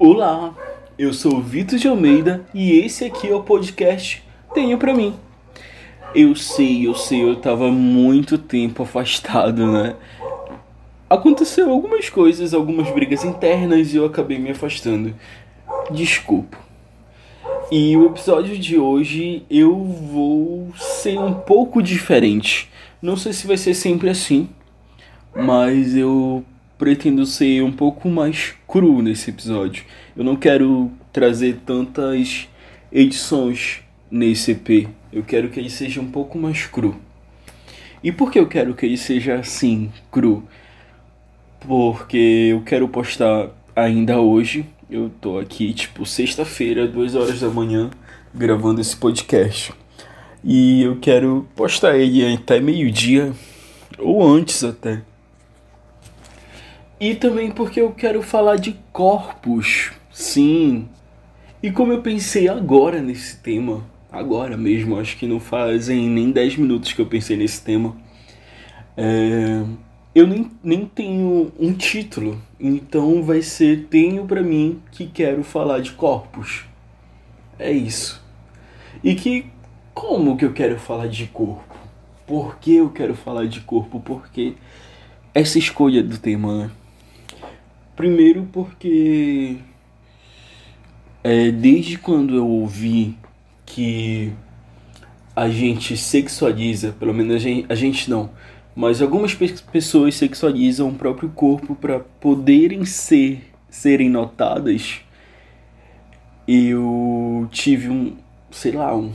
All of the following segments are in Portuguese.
Olá, eu sou Vitor de Almeida e esse aqui é o podcast Tenho Pra Mim. Eu sei, eu sei, eu tava muito tempo afastado, né? Aconteceu algumas coisas, algumas brigas internas e eu acabei me afastando. Desculpa. E o episódio de hoje eu vou ser um pouco diferente. Não sei se vai ser sempre assim, mas eu pretendo ser um pouco mais cru nesse episódio. Eu não quero trazer tantas edições nesse EP. Eu quero que ele seja um pouco mais cru. E por que eu quero que ele seja assim, cru? Porque eu quero postar ainda hoje. Eu tô aqui, tipo, sexta-feira, duas horas da manhã, gravando esse podcast. E eu quero postar ele até meio-dia, ou antes até. E também porque eu quero falar de corpos, sim. E como eu pensei agora nesse tema, agora mesmo, acho que não fazem nem 10 minutos que eu pensei nesse tema, é, eu nem, nem tenho um título, então vai ser Tenho pra mim que quero falar de corpos. É isso. E que como que eu quero falar de corpo? Por que eu quero falar de corpo? Porque essa escolha do tema, né? Primeiro porque é, desde quando eu ouvi que a gente sexualiza, pelo menos a gente, a gente não, mas algumas pessoas sexualizam o próprio corpo para poderem ser serem notadas. Eu tive um, sei lá, um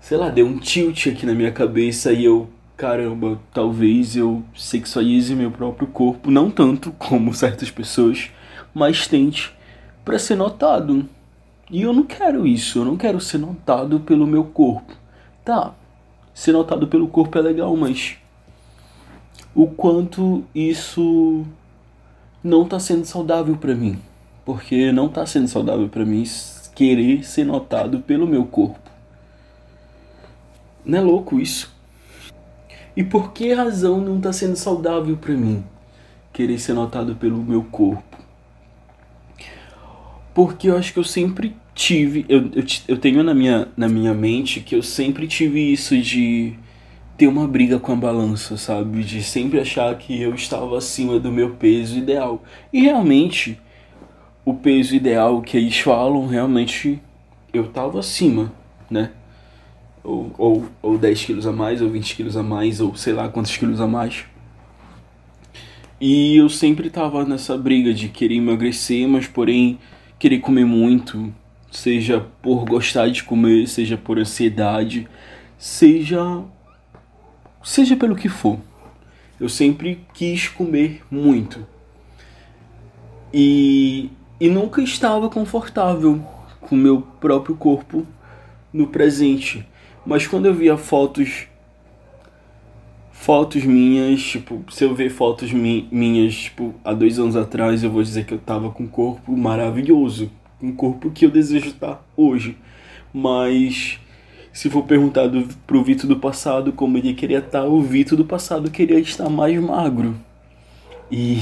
sei lá, deu um tilt aqui na minha cabeça e eu caramba, talvez eu sexualize meu próprio corpo, não tanto como certas pessoas, mas tente para ser notado. E eu não quero isso, eu não quero ser notado pelo meu corpo. Tá, ser notado pelo corpo é legal, mas o quanto isso não tá sendo saudável para mim. Porque não tá sendo saudável para mim querer ser notado pelo meu corpo. Não é louco isso? E por que razão não está sendo saudável para mim querer ser notado pelo meu corpo? Porque eu acho que eu sempre tive, eu, eu, eu tenho na minha, na minha mente que eu sempre tive isso de ter uma briga com a balança, sabe? De sempre achar que eu estava acima do meu peso ideal. E realmente, o peso ideal que eles falam, realmente eu estava acima, né? Ou, ou, ou 10 quilos a mais, ou 20 quilos a mais, ou sei lá quantos quilos a mais. E eu sempre tava nessa briga de querer emagrecer, mas porém querer comer muito, seja por gostar de comer, seja por ansiedade, seja seja pelo que for. Eu sempre quis comer muito. E e nunca estava confortável com meu próprio corpo no presente. Mas quando eu via fotos fotos minhas, tipo, se eu ver fotos mi minhas, tipo, há dois anos atrás, eu vou dizer que eu tava com um corpo maravilhoso, um corpo que eu desejo estar hoje. Mas se for perguntado pro Vitor do passado como ele queria estar, o Vitor do passado queria estar mais magro. E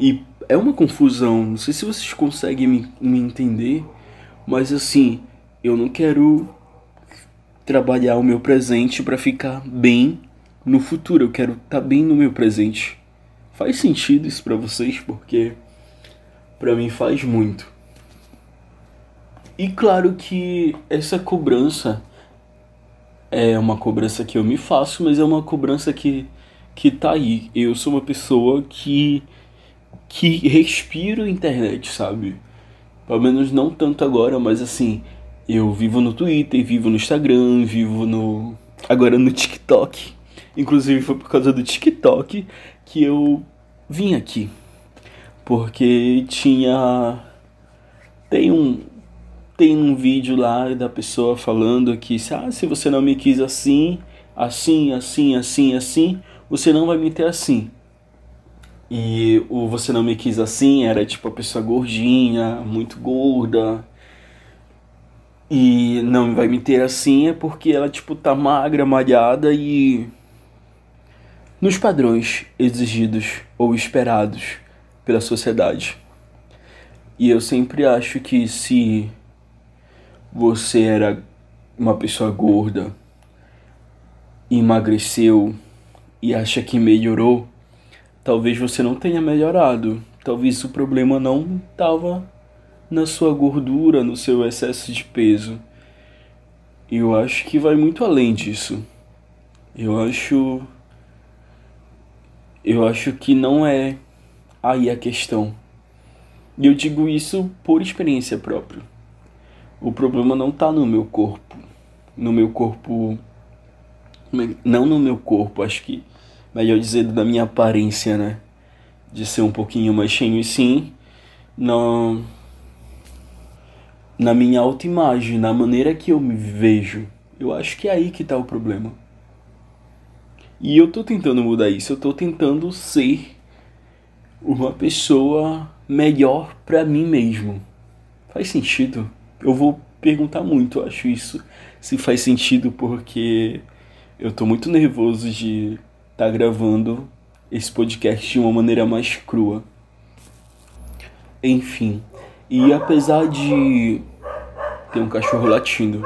e é uma confusão, não sei se vocês conseguem me, me entender, mas assim, eu não quero trabalhar o meu presente para ficar bem no futuro. Eu quero estar tá bem no meu presente. Faz sentido isso para vocês? Porque para mim faz muito. E claro que essa cobrança é uma cobrança que eu me faço, mas é uma cobrança que que tá aí. Eu sou uma pessoa que que respiro internet, sabe? Pelo menos não tanto agora, mas assim, eu vivo no Twitter, vivo no Instagram, vivo no. agora no TikTok. Inclusive foi por causa do TikTok que eu vim aqui. Porque tinha. Tem um. Tem um vídeo lá da pessoa falando que ah, se você não me quis assim, assim, assim, assim, assim, você não vai me ter assim. E o você não me quis assim era tipo a pessoa gordinha, muito gorda, e não vai me ter assim é porque ela tipo tá magra, malhada e nos padrões exigidos ou esperados pela sociedade. E eu sempre acho que se você era uma pessoa gorda, emagreceu e acha que melhorou, talvez você não tenha melhorado. Talvez o problema não estava na sua gordura, no seu excesso de peso. Eu acho que vai muito além disso. Eu acho. Eu acho que não é aí a questão. E eu digo isso por experiência própria. O problema não está no meu corpo. No meu corpo. Não no meu corpo, acho que. Melhor dizer, da minha aparência, né? De ser um pouquinho mais cheio, sim. Não. Na minha autoimagem, na maneira que eu me vejo. Eu acho que é aí que está o problema. E eu tô tentando mudar isso, eu tô tentando ser uma pessoa melhor para mim mesmo. Faz sentido? Eu vou perguntar muito, acho isso, se faz sentido porque eu tô muito nervoso de estar tá gravando esse podcast de uma maneira mais crua. Enfim, e apesar de ter um cachorro latindo.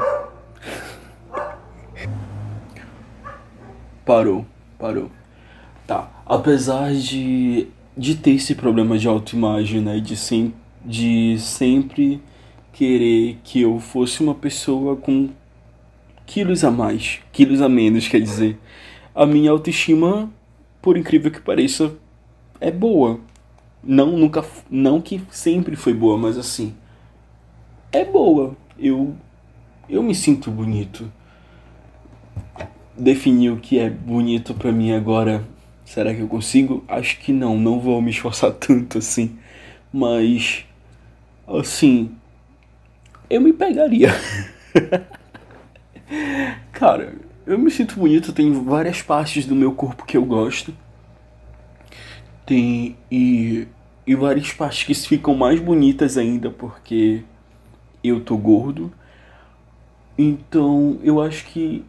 Parou, parou. Tá, apesar de de ter esse problema de autoimagem, né? De, sem, de sempre querer que eu fosse uma pessoa com quilos a mais, quilos a menos, quer dizer. A minha autoestima, por incrível que pareça, é boa. Não nunca não que sempre foi boa, mas assim, é boa. Eu eu me sinto bonito. Definir o que é bonito para mim agora Será que eu consigo? Acho que não, não vou me esforçar tanto assim. Mas, assim, eu me pegaria. Cara, eu me sinto bonito, tem várias partes do meu corpo que eu gosto. Tem e, e várias partes que ficam mais bonitas ainda porque eu tô gordo. Então, eu acho que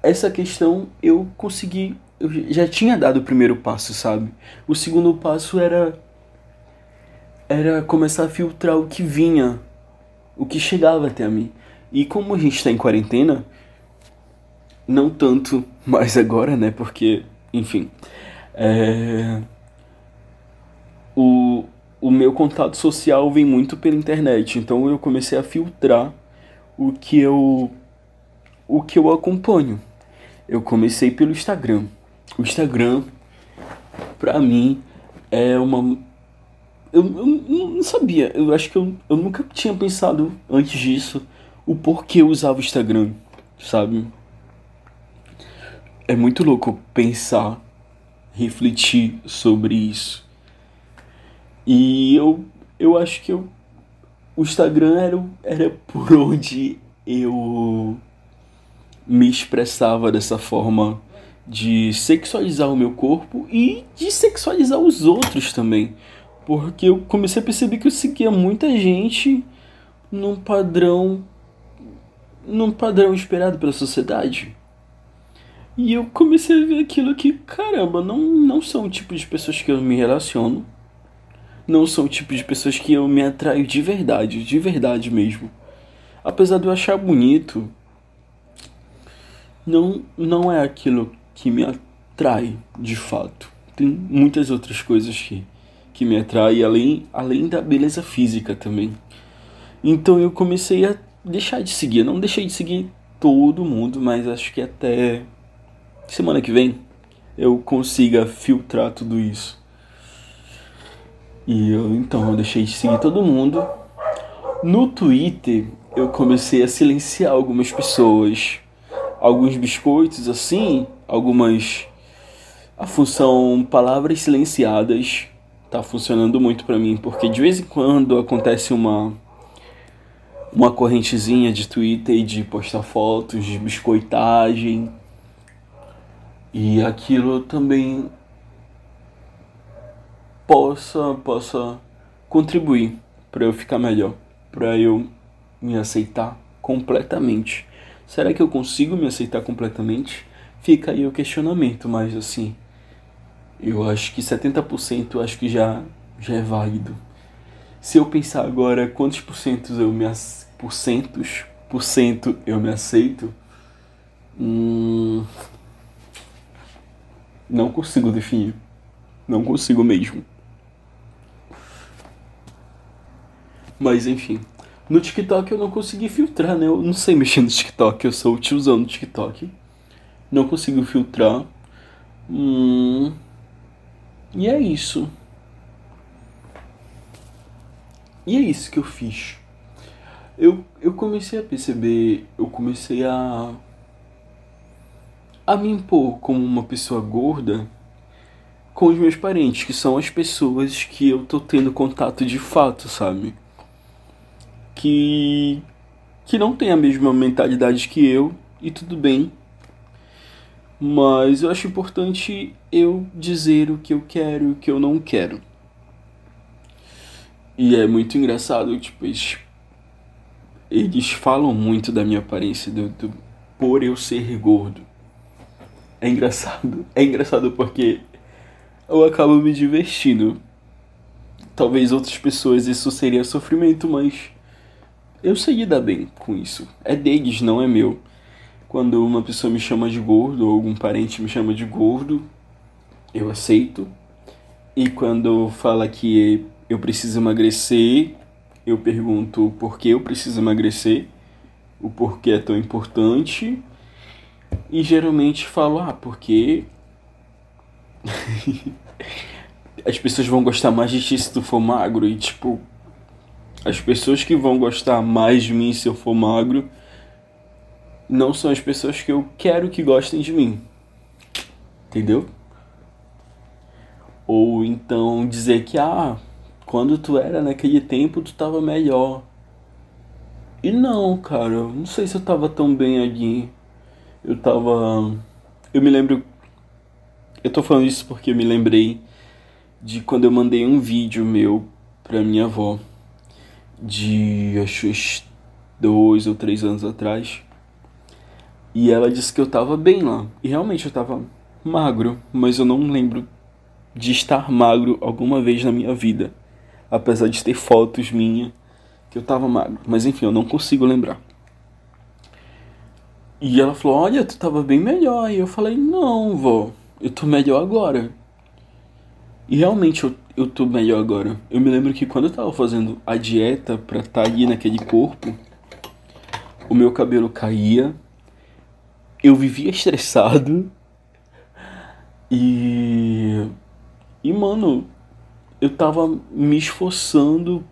essa questão eu consegui eu já tinha dado o primeiro passo, sabe? O segundo passo era era começar a filtrar o que vinha, o que chegava até a mim. E como a gente está em quarentena, não tanto mais agora, né? Porque, enfim, é... o, o meu contato social vem muito pela internet, então eu comecei a filtrar o que eu o que eu acompanho. Eu comecei pelo Instagram o Instagram, pra mim, é uma. Eu, eu, não sabia, eu acho que eu, eu nunca tinha pensado antes disso o porquê eu usava o Instagram, sabe? É muito louco pensar, refletir sobre isso. E eu, eu acho que eu, o Instagram era, era por onde eu me expressava dessa forma de sexualizar o meu corpo e de sexualizar os outros também. Porque eu comecei a perceber que eu seguia muita gente num padrão num padrão esperado pela sociedade. E eu comecei a ver aquilo que, caramba, não, não são o tipo de pessoas que eu me relaciono. Não são o tipo de pessoas que eu me atraio de verdade, de verdade mesmo. Apesar de eu achar bonito, não, não é aquilo que me atrai de fato. Tem muitas outras coisas que, que me atraem, além, além da beleza física também. Então eu comecei a deixar de seguir. Eu não deixei de seguir todo mundo, mas acho que até semana que vem eu consiga filtrar tudo isso. E eu então eu deixei de seguir todo mundo. No Twitter eu comecei a silenciar algumas pessoas, alguns biscoitos assim, algumas a função palavras silenciadas tá funcionando muito para mim, porque de vez em quando acontece uma uma correntezinha de Twitter de postar fotos de biscoitagem e aquilo também possa possa contribuir para eu ficar melhor, para eu me aceitar completamente. Será que eu consigo me aceitar completamente? fica aí o questionamento, mas assim, eu acho que 70% eu acho que já, já é válido. Se eu pensar agora quantos por cento eu me por centos, por cento eu me aceito, hum, não consigo definir. Não consigo mesmo. Mas enfim. No TikTok eu não consegui filtrar, né? Eu não sei mexer no TikTok, eu sou o tiozão do TikTok. Não consigo filtrar. Hum, e é isso. E é isso que eu fiz. Eu, eu comecei a perceber, eu comecei a. a me impor como uma pessoa gorda com os meus parentes, que são as pessoas que eu tô tendo contato de fato, sabe? que que não tem a mesma mentalidade que eu e tudo bem. Mas eu acho importante eu dizer o que eu quero e o que eu não quero. E é muito engraçado, tipo, eles, eles falam muito da minha aparência, do, do, por eu ser gordo. É engraçado. É engraçado porque eu acabo me divertindo. Talvez outras pessoas isso seria sofrimento, mas eu sei lidar bem com isso. É deles, não é meu. Quando uma pessoa me chama de gordo ou algum parente me chama de gordo, eu aceito. E quando fala que eu preciso emagrecer, eu pergunto por que eu preciso emagrecer, o porquê é tão importante. E geralmente falo, ah, porque as pessoas vão gostar mais de ti se tu for magro. E tipo, as pessoas que vão gostar mais de mim se eu for magro não são as pessoas que eu quero que gostem de mim. Entendeu? Ou então dizer que, ah, quando tu era naquele tempo tu tava melhor. E não, cara, não sei se eu tava tão bem ali. Eu tava. Eu me lembro. Eu tô falando isso porque eu me lembrei de quando eu mandei um vídeo meu pra minha avó de acho dois ou três anos atrás. E ela disse que eu tava bem lá. E realmente eu tava magro, mas eu não lembro de estar magro alguma vez na minha vida. Apesar de ter fotos minhas que eu tava magro. Mas enfim, eu não consigo lembrar. E ela falou: Olha, tu tava bem melhor. E eu falei: Não, vó, eu tô melhor agora. E realmente eu eu tô melhor agora. Eu me lembro que quando eu tava fazendo a dieta pra estar tá ali naquele corpo, o meu cabelo caía, eu vivia estressado e. E mano, eu tava me esforçando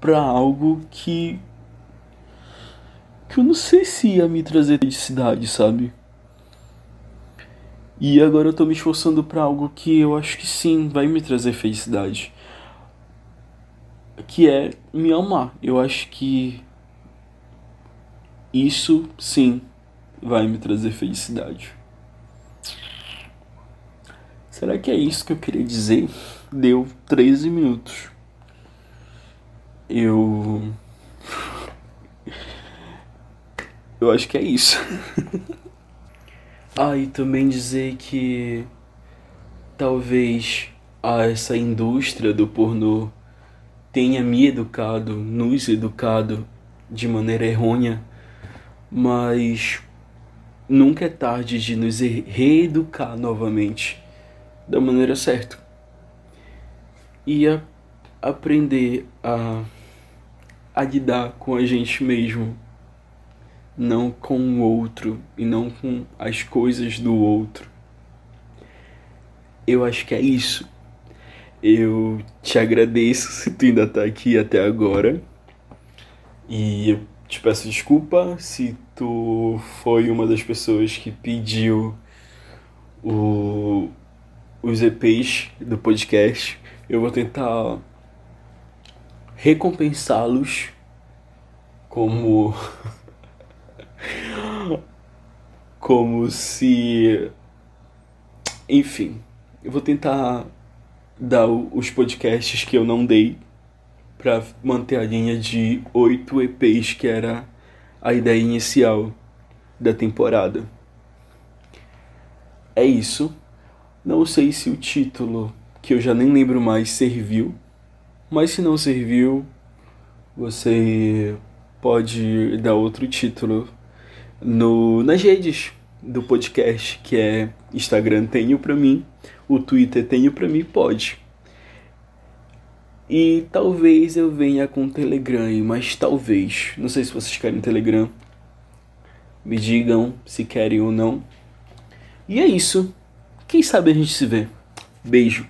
pra algo que. Que eu não sei se ia me trazer felicidade, sabe? E agora eu tô me esforçando para algo que eu acho que sim, vai me trazer felicidade. Que é me amar. Eu acho que isso sim vai me trazer felicidade. Será que é isso que eu queria dizer? Deu 13 minutos. Eu. Eu acho que é isso. Ah, e também dizer que talvez a essa indústria do pornô tenha me educado, nos educado de maneira errônea, mas nunca é tarde de nos reeducar novamente da maneira certa e a aprender a, a lidar com a gente mesmo não com o outro e não com as coisas do outro. Eu acho que é isso. Eu te agradeço se tu ainda tá aqui até agora. E eu te peço desculpa se tu foi uma das pessoas que pediu o, os EPs do podcast. Eu vou tentar recompensá-los como como se. Enfim, eu vou tentar dar os podcasts que eu não dei para manter a linha de oito EPs que era a ideia inicial da temporada. É isso. Não sei se o título, que eu já nem lembro mais, serviu. Mas se não serviu, Você pode dar outro título no, nas redes do podcast, que é Instagram tenho pra mim, o Twitter tenho pra mim, pode. E talvez eu venha com Telegram, mas talvez. Não sei se vocês querem Telegram. Me digam se querem ou não. E é isso. Quem sabe a gente se vê. Beijo.